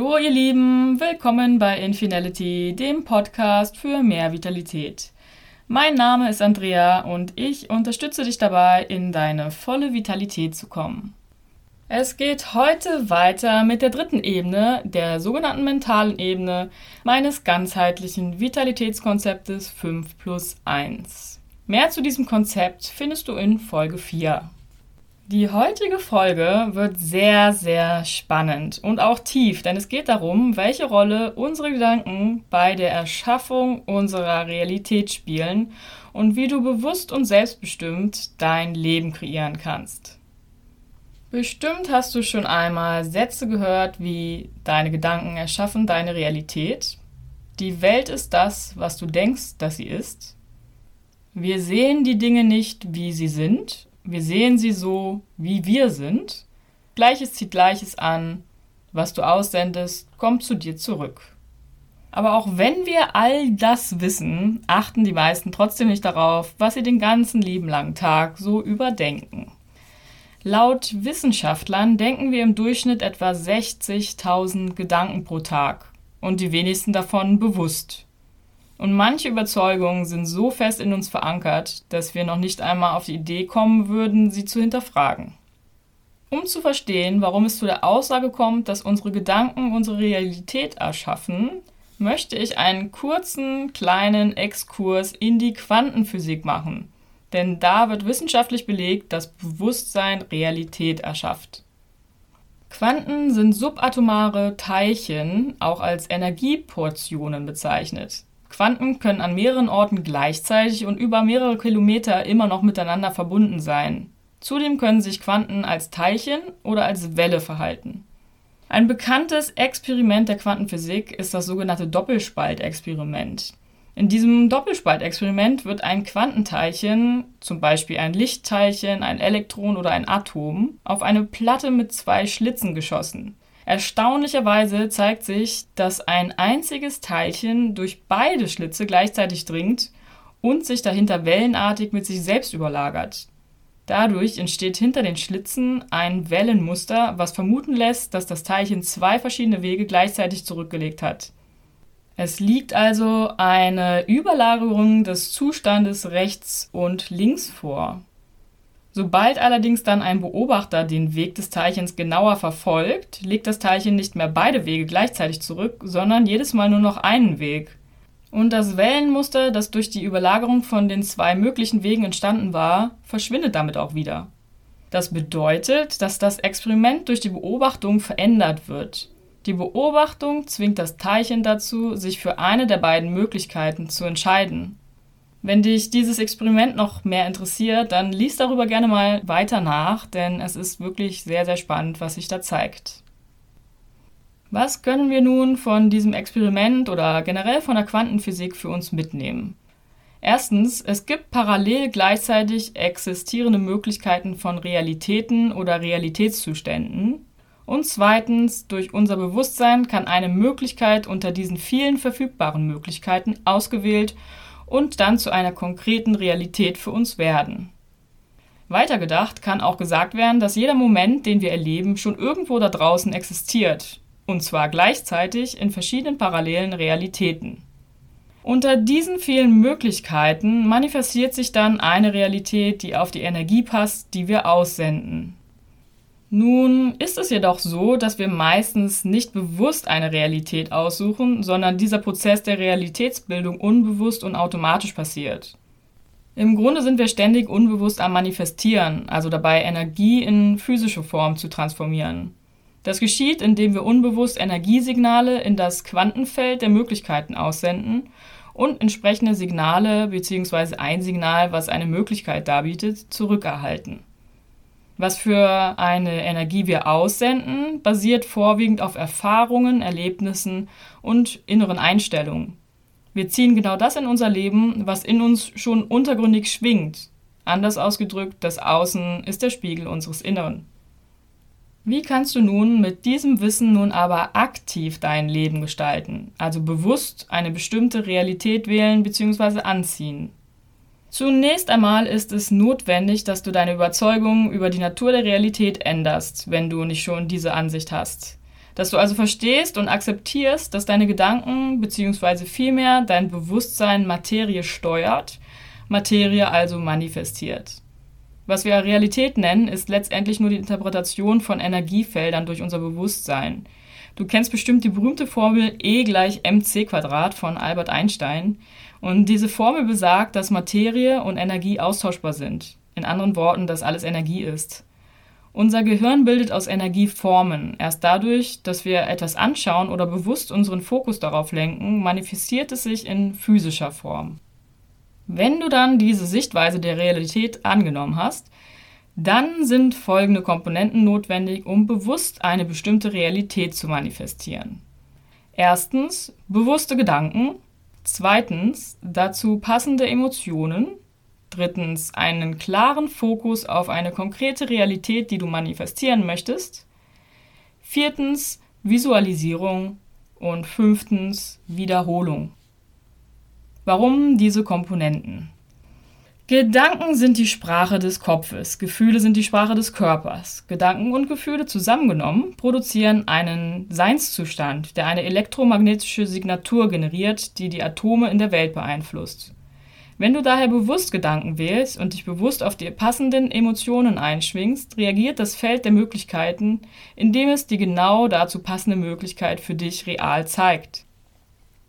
Hallo ihr Lieben, willkommen bei Infinality, dem Podcast für mehr Vitalität. Mein Name ist Andrea und ich unterstütze dich dabei, in deine volle Vitalität zu kommen. Es geht heute weiter mit der dritten Ebene, der sogenannten mentalen Ebene meines ganzheitlichen Vitalitätskonzeptes 5 plus 1. Mehr zu diesem Konzept findest du in Folge 4. Die heutige Folge wird sehr, sehr spannend und auch tief, denn es geht darum, welche Rolle unsere Gedanken bei der Erschaffung unserer Realität spielen und wie du bewusst und selbstbestimmt dein Leben kreieren kannst. Bestimmt hast du schon einmal Sätze gehört wie deine Gedanken erschaffen deine Realität. Die Welt ist das, was du denkst, dass sie ist. Wir sehen die Dinge nicht, wie sie sind, wir sehen sie so, wie wir sind. Gleiches zieht Gleiches an. Was du aussendest, kommt zu dir zurück. Aber auch wenn wir all das wissen, achten die meisten trotzdem nicht darauf, was sie den ganzen lieben langen Tag so überdenken. Laut Wissenschaftlern denken wir im Durchschnitt etwa 60.000 Gedanken pro Tag und die wenigsten davon bewusst. Und manche Überzeugungen sind so fest in uns verankert, dass wir noch nicht einmal auf die Idee kommen würden, sie zu hinterfragen. Um zu verstehen, warum es zu der Aussage kommt, dass unsere Gedanken unsere Realität erschaffen, möchte ich einen kurzen, kleinen Exkurs in die Quantenphysik machen. Denn da wird wissenschaftlich belegt, dass Bewusstsein Realität erschafft. Quanten sind subatomare Teilchen, auch als Energieportionen bezeichnet. Quanten können an mehreren Orten gleichzeitig und über mehrere Kilometer immer noch miteinander verbunden sein. Zudem können sich Quanten als Teilchen oder als Welle verhalten. Ein bekanntes Experiment der Quantenphysik ist das sogenannte Doppelspaltexperiment. In diesem Doppelspaltexperiment wird ein Quantenteilchen, zum Beispiel ein Lichtteilchen, ein Elektron oder ein Atom, auf eine Platte mit zwei Schlitzen geschossen. Erstaunlicherweise zeigt sich, dass ein einziges Teilchen durch beide Schlitze gleichzeitig dringt und sich dahinter wellenartig mit sich selbst überlagert. Dadurch entsteht hinter den Schlitzen ein Wellenmuster, was vermuten lässt, dass das Teilchen zwei verschiedene Wege gleichzeitig zurückgelegt hat. Es liegt also eine Überlagerung des Zustandes rechts und links vor. Sobald allerdings dann ein Beobachter den Weg des Teilchens genauer verfolgt, legt das Teilchen nicht mehr beide Wege gleichzeitig zurück, sondern jedes Mal nur noch einen Weg. Und das Wellenmuster, das durch die Überlagerung von den zwei möglichen Wegen entstanden war, verschwindet damit auch wieder. Das bedeutet, dass das Experiment durch die Beobachtung verändert wird. Die Beobachtung zwingt das Teilchen dazu, sich für eine der beiden Möglichkeiten zu entscheiden. Wenn dich dieses Experiment noch mehr interessiert, dann lies darüber gerne mal weiter nach, denn es ist wirklich sehr, sehr spannend, was sich da zeigt. Was können wir nun von diesem Experiment oder generell von der Quantenphysik für uns mitnehmen? Erstens, es gibt parallel gleichzeitig existierende Möglichkeiten von Realitäten oder Realitätszuständen. Und zweitens, durch unser Bewusstsein kann eine Möglichkeit unter diesen vielen verfügbaren Möglichkeiten ausgewählt und dann zu einer konkreten Realität für uns werden. Weitergedacht kann auch gesagt werden, dass jeder Moment, den wir erleben, schon irgendwo da draußen existiert, und zwar gleichzeitig in verschiedenen parallelen Realitäten. Unter diesen vielen Möglichkeiten manifestiert sich dann eine Realität, die auf die Energie passt, die wir aussenden. Nun ist es jedoch so, dass wir meistens nicht bewusst eine Realität aussuchen, sondern dieser Prozess der Realitätsbildung unbewusst und automatisch passiert. Im Grunde sind wir ständig unbewusst am Manifestieren, also dabei Energie in physische Form zu transformieren. Das geschieht, indem wir unbewusst Energiesignale in das Quantenfeld der Möglichkeiten aussenden und entsprechende Signale bzw. ein Signal, was eine Möglichkeit darbietet, zurückerhalten. Was für eine Energie wir aussenden, basiert vorwiegend auf Erfahrungen, Erlebnissen und inneren Einstellungen. Wir ziehen genau das in unser Leben, was in uns schon untergründig schwingt. Anders ausgedrückt, das Außen ist der Spiegel unseres Inneren. Wie kannst du nun mit diesem Wissen nun aber aktiv dein Leben gestalten, also bewusst eine bestimmte Realität wählen bzw. anziehen? Zunächst einmal ist es notwendig, dass du deine Überzeugungen über die Natur der Realität änderst, wenn du nicht schon diese Ansicht hast. Dass du also verstehst und akzeptierst, dass deine Gedanken bzw. vielmehr dein Bewusstsein Materie steuert, Materie also manifestiert. Was wir Realität nennen, ist letztendlich nur die Interpretation von Energiefeldern durch unser Bewusstsein. Du kennst bestimmt die berühmte Formel E gleich mc Quadrat von Albert Einstein. Und diese Formel besagt, dass Materie und Energie austauschbar sind. In anderen Worten, dass alles Energie ist. Unser Gehirn bildet aus Energie Formen. Erst dadurch, dass wir etwas anschauen oder bewusst unseren Fokus darauf lenken, manifestiert es sich in physischer Form. Wenn du dann diese Sichtweise der Realität angenommen hast, dann sind folgende Komponenten notwendig, um bewusst eine bestimmte Realität zu manifestieren. Erstens bewusste Gedanken, zweitens dazu passende Emotionen, Drittens, einen klaren Fokus auf eine konkrete Realität, die du manifestieren möchtest. Viertens, Visualisierung. Und fünftens, Wiederholung. Warum diese Komponenten? Gedanken sind die Sprache des Kopfes, Gefühle sind die Sprache des Körpers. Gedanken und Gefühle zusammengenommen produzieren einen Seinszustand, der eine elektromagnetische Signatur generiert, die die Atome in der Welt beeinflusst. Wenn du daher bewusst Gedanken wählst und dich bewusst auf die passenden Emotionen einschwingst, reagiert das Feld der Möglichkeiten, indem es die genau dazu passende Möglichkeit für dich real zeigt.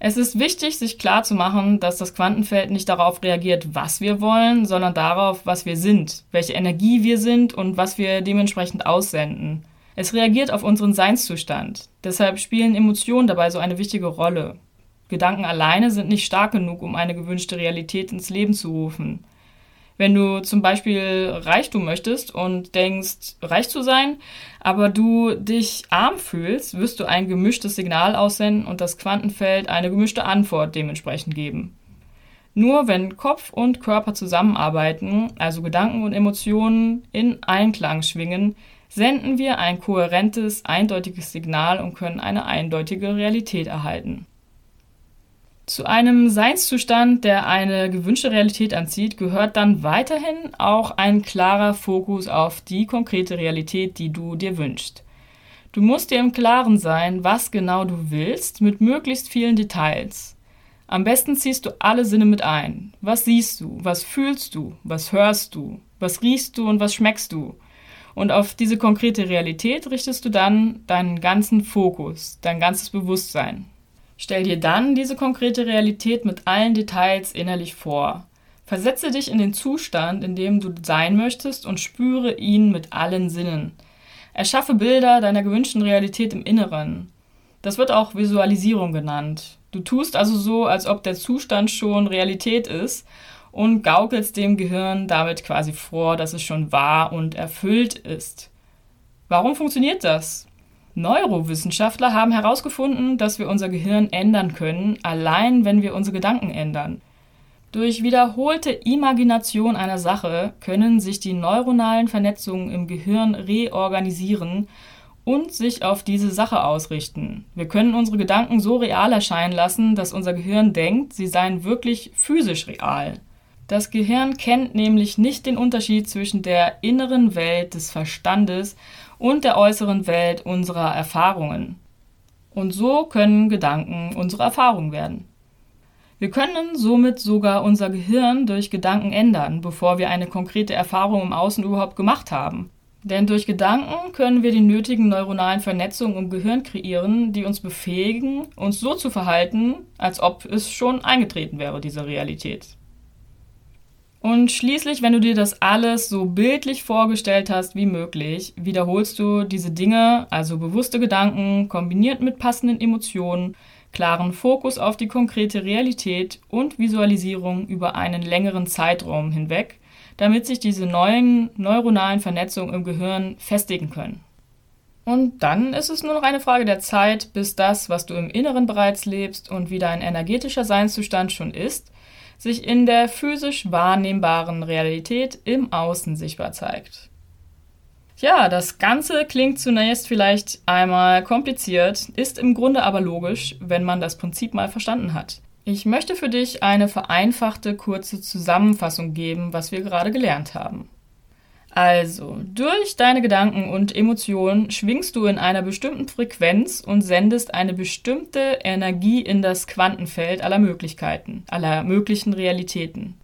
Es ist wichtig, sich klarzumachen, dass das Quantenfeld nicht darauf reagiert, was wir wollen, sondern darauf, was wir sind, welche Energie wir sind und was wir dementsprechend aussenden. Es reagiert auf unseren Seinszustand. Deshalb spielen Emotionen dabei so eine wichtige Rolle. Gedanken alleine sind nicht stark genug, um eine gewünschte Realität ins Leben zu rufen. Wenn du zum Beispiel Reichtum möchtest und denkst, reich zu sein, aber du dich arm fühlst, wirst du ein gemischtes Signal aussenden und das Quantenfeld eine gemischte Antwort dementsprechend geben. Nur wenn Kopf und Körper zusammenarbeiten, also Gedanken und Emotionen in Einklang schwingen, senden wir ein kohärentes, eindeutiges Signal und können eine eindeutige Realität erhalten. Zu einem Seinszustand, der eine gewünschte Realität anzieht, gehört dann weiterhin auch ein klarer Fokus auf die konkrete Realität, die du dir wünschst. Du musst dir im Klaren sein, was genau du willst, mit möglichst vielen Details. Am besten ziehst du alle Sinne mit ein. Was siehst du? Was fühlst du? Was hörst du? Was riechst du und was schmeckst du? Und auf diese konkrete Realität richtest du dann deinen ganzen Fokus, dein ganzes Bewusstsein. Stell dir dann diese konkrete Realität mit allen Details innerlich vor. Versetze dich in den Zustand, in dem du sein möchtest und spüre ihn mit allen Sinnen. Erschaffe Bilder deiner gewünschten Realität im Inneren. Das wird auch Visualisierung genannt. Du tust also so, als ob der Zustand schon Realität ist und gaukelst dem Gehirn damit quasi vor, dass es schon wahr und erfüllt ist. Warum funktioniert das? Neurowissenschaftler haben herausgefunden, dass wir unser Gehirn ändern können, allein wenn wir unsere Gedanken ändern. Durch wiederholte Imagination einer Sache können sich die neuronalen Vernetzungen im Gehirn reorganisieren und sich auf diese Sache ausrichten. Wir können unsere Gedanken so real erscheinen lassen, dass unser Gehirn denkt, sie seien wirklich physisch real. Das Gehirn kennt nämlich nicht den Unterschied zwischen der inneren Welt des Verstandes und der äußeren Welt unserer Erfahrungen. Und so können Gedanken unsere Erfahrung werden. Wir können somit sogar unser Gehirn durch Gedanken ändern, bevor wir eine konkrete Erfahrung im Außen überhaupt gemacht haben. Denn durch Gedanken können wir die nötigen neuronalen Vernetzungen im Gehirn kreieren, die uns befähigen, uns so zu verhalten, als ob es schon eingetreten wäre, diese Realität. Und schließlich, wenn du dir das alles so bildlich vorgestellt hast wie möglich, wiederholst du diese Dinge, also bewusste Gedanken, kombiniert mit passenden Emotionen, klaren Fokus auf die konkrete Realität und Visualisierung über einen längeren Zeitraum hinweg, damit sich diese neuen neuronalen Vernetzungen im Gehirn festigen können. Und dann ist es nur noch eine Frage der Zeit, bis das, was du im Inneren bereits lebst und wie dein energetischer Seinszustand schon ist, sich in der physisch wahrnehmbaren Realität im Außen sichtbar zeigt. Ja, das Ganze klingt zunächst vielleicht einmal kompliziert, ist im Grunde aber logisch, wenn man das Prinzip mal verstanden hat. Ich möchte für dich eine vereinfachte kurze Zusammenfassung geben, was wir gerade gelernt haben. Also, durch deine Gedanken und Emotionen schwingst du in einer bestimmten Frequenz und sendest eine bestimmte Energie in das Quantenfeld aller Möglichkeiten, aller möglichen Realitäten.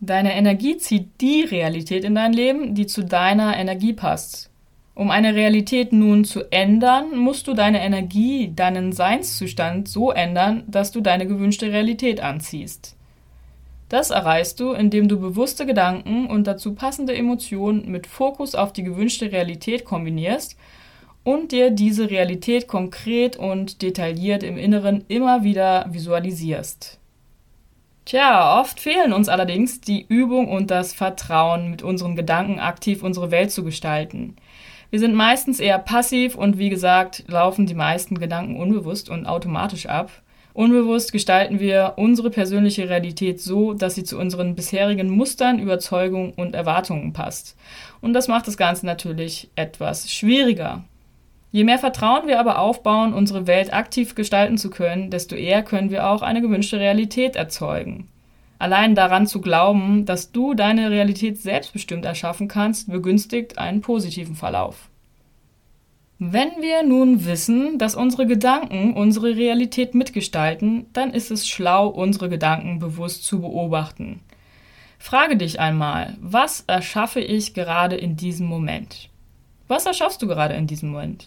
Deine Energie zieht die Realität in dein Leben, die zu deiner Energie passt. Um eine Realität nun zu ändern, musst du deine Energie, deinen Seinszustand so ändern, dass du deine gewünschte Realität anziehst. Das erreichst du, indem du bewusste Gedanken und dazu passende Emotionen mit Fokus auf die gewünschte Realität kombinierst und dir diese Realität konkret und detailliert im Inneren immer wieder visualisierst. Tja, oft fehlen uns allerdings die Übung und das Vertrauen, mit unseren Gedanken aktiv unsere Welt zu gestalten. Wir sind meistens eher passiv und wie gesagt, laufen die meisten Gedanken unbewusst und automatisch ab. Unbewusst gestalten wir unsere persönliche Realität so, dass sie zu unseren bisherigen Mustern, Überzeugungen und Erwartungen passt. Und das macht das Ganze natürlich etwas schwieriger. Je mehr Vertrauen wir aber aufbauen, unsere Welt aktiv gestalten zu können, desto eher können wir auch eine gewünschte Realität erzeugen. Allein daran zu glauben, dass du deine Realität selbstbestimmt erschaffen kannst, begünstigt einen positiven Verlauf. Wenn wir nun wissen, dass unsere Gedanken unsere Realität mitgestalten, dann ist es schlau, unsere Gedanken bewusst zu beobachten. Frage dich einmal, was erschaffe ich gerade in diesem Moment? Was erschaffst du gerade in diesem Moment?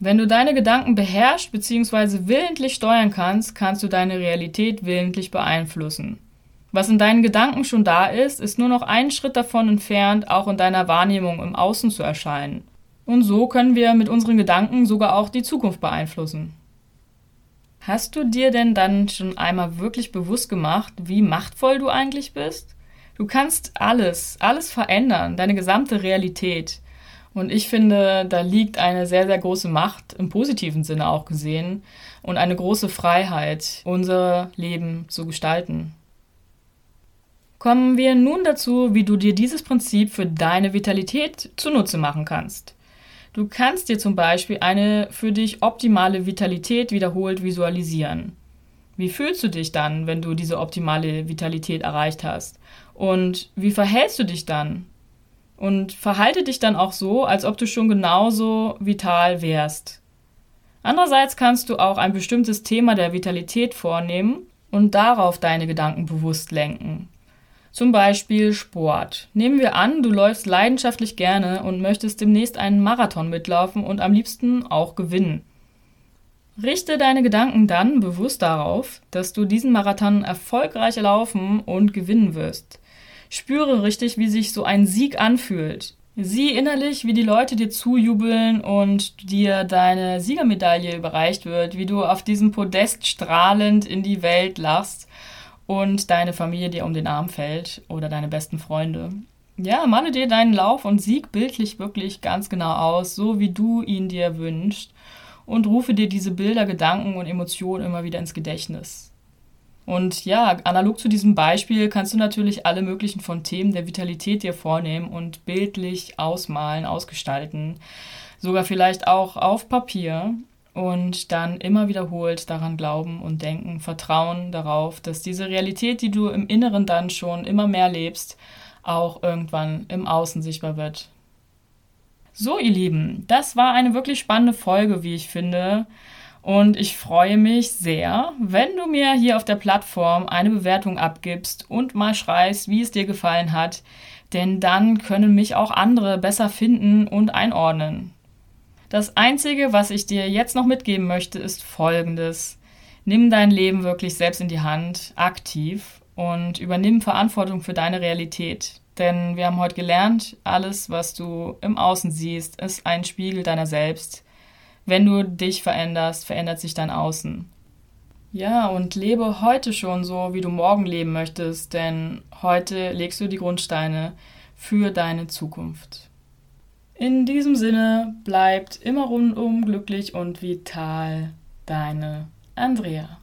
Wenn du deine Gedanken beherrschst bzw. willentlich steuern kannst, kannst du deine Realität willentlich beeinflussen. Was in deinen Gedanken schon da ist, ist nur noch einen Schritt davon entfernt, auch in deiner Wahrnehmung im Außen zu erscheinen. Und so können wir mit unseren Gedanken sogar auch die Zukunft beeinflussen. Hast du dir denn dann schon einmal wirklich bewusst gemacht, wie machtvoll du eigentlich bist? Du kannst alles, alles verändern, deine gesamte Realität. Und ich finde, da liegt eine sehr, sehr große Macht im positiven Sinne auch gesehen und eine große Freiheit, unser Leben zu gestalten. Kommen wir nun dazu, wie du dir dieses Prinzip für deine Vitalität zunutze machen kannst. Du kannst dir zum Beispiel eine für dich optimale Vitalität wiederholt visualisieren. Wie fühlst du dich dann, wenn du diese optimale Vitalität erreicht hast? Und wie verhältst du dich dann? Und verhalte dich dann auch so, als ob du schon genauso vital wärst. Andererseits kannst du auch ein bestimmtes Thema der Vitalität vornehmen und darauf deine Gedanken bewusst lenken. Zum Beispiel Sport. Nehmen wir an, du läufst leidenschaftlich gerne und möchtest demnächst einen Marathon mitlaufen und am liebsten auch gewinnen. Richte deine Gedanken dann bewusst darauf, dass du diesen Marathon erfolgreich laufen und gewinnen wirst. Spüre richtig, wie sich so ein Sieg anfühlt. Sieh innerlich, wie die Leute dir zujubeln und dir deine Siegermedaille überreicht wird, wie du auf diesem Podest strahlend in die Welt lachst und deine Familie dir um den Arm fällt oder deine besten Freunde. Ja, male dir deinen Lauf und Sieg bildlich wirklich ganz genau aus, so wie du ihn dir wünschst und rufe dir diese Bilder, Gedanken und Emotionen immer wieder ins Gedächtnis. Und ja, analog zu diesem Beispiel kannst du natürlich alle möglichen von Themen der Vitalität dir vornehmen und bildlich ausmalen, ausgestalten. Sogar vielleicht auch auf Papier und dann immer wiederholt daran glauben und denken, vertrauen darauf, dass diese Realität, die du im Inneren dann schon immer mehr lebst, auch irgendwann im Außen sichtbar wird. So, ihr Lieben, das war eine wirklich spannende Folge, wie ich finde. Und ich freue mich sehr, wenn du mir hier auf der Plattform eine Bewertung abgibst und mal schreist, wie es dir gefallen hat. Denn dann können mich auch andere besser finden und einordnen. Das Einzige, was ich dir jetzt noch mitgeben möchte, ist Folgendes. Nimm dein Leben wirklich selbst in die Hand, aktiv und übernimm Verantwortung für deine Realität. Denn wir haben heute gelernt, alles, was du im Außen siehst, ist ein Spiegel deiner selbst. Wenn du dich veränderst, verändert sich dein Außen. Ja, und lebe heute schon so, wie du morgen leben möchtest, denn heute legst du die Grundsteine für deine Zukunft. In diesem Sinne bleibt immer rundum glücklich und vital. Deine Andrea.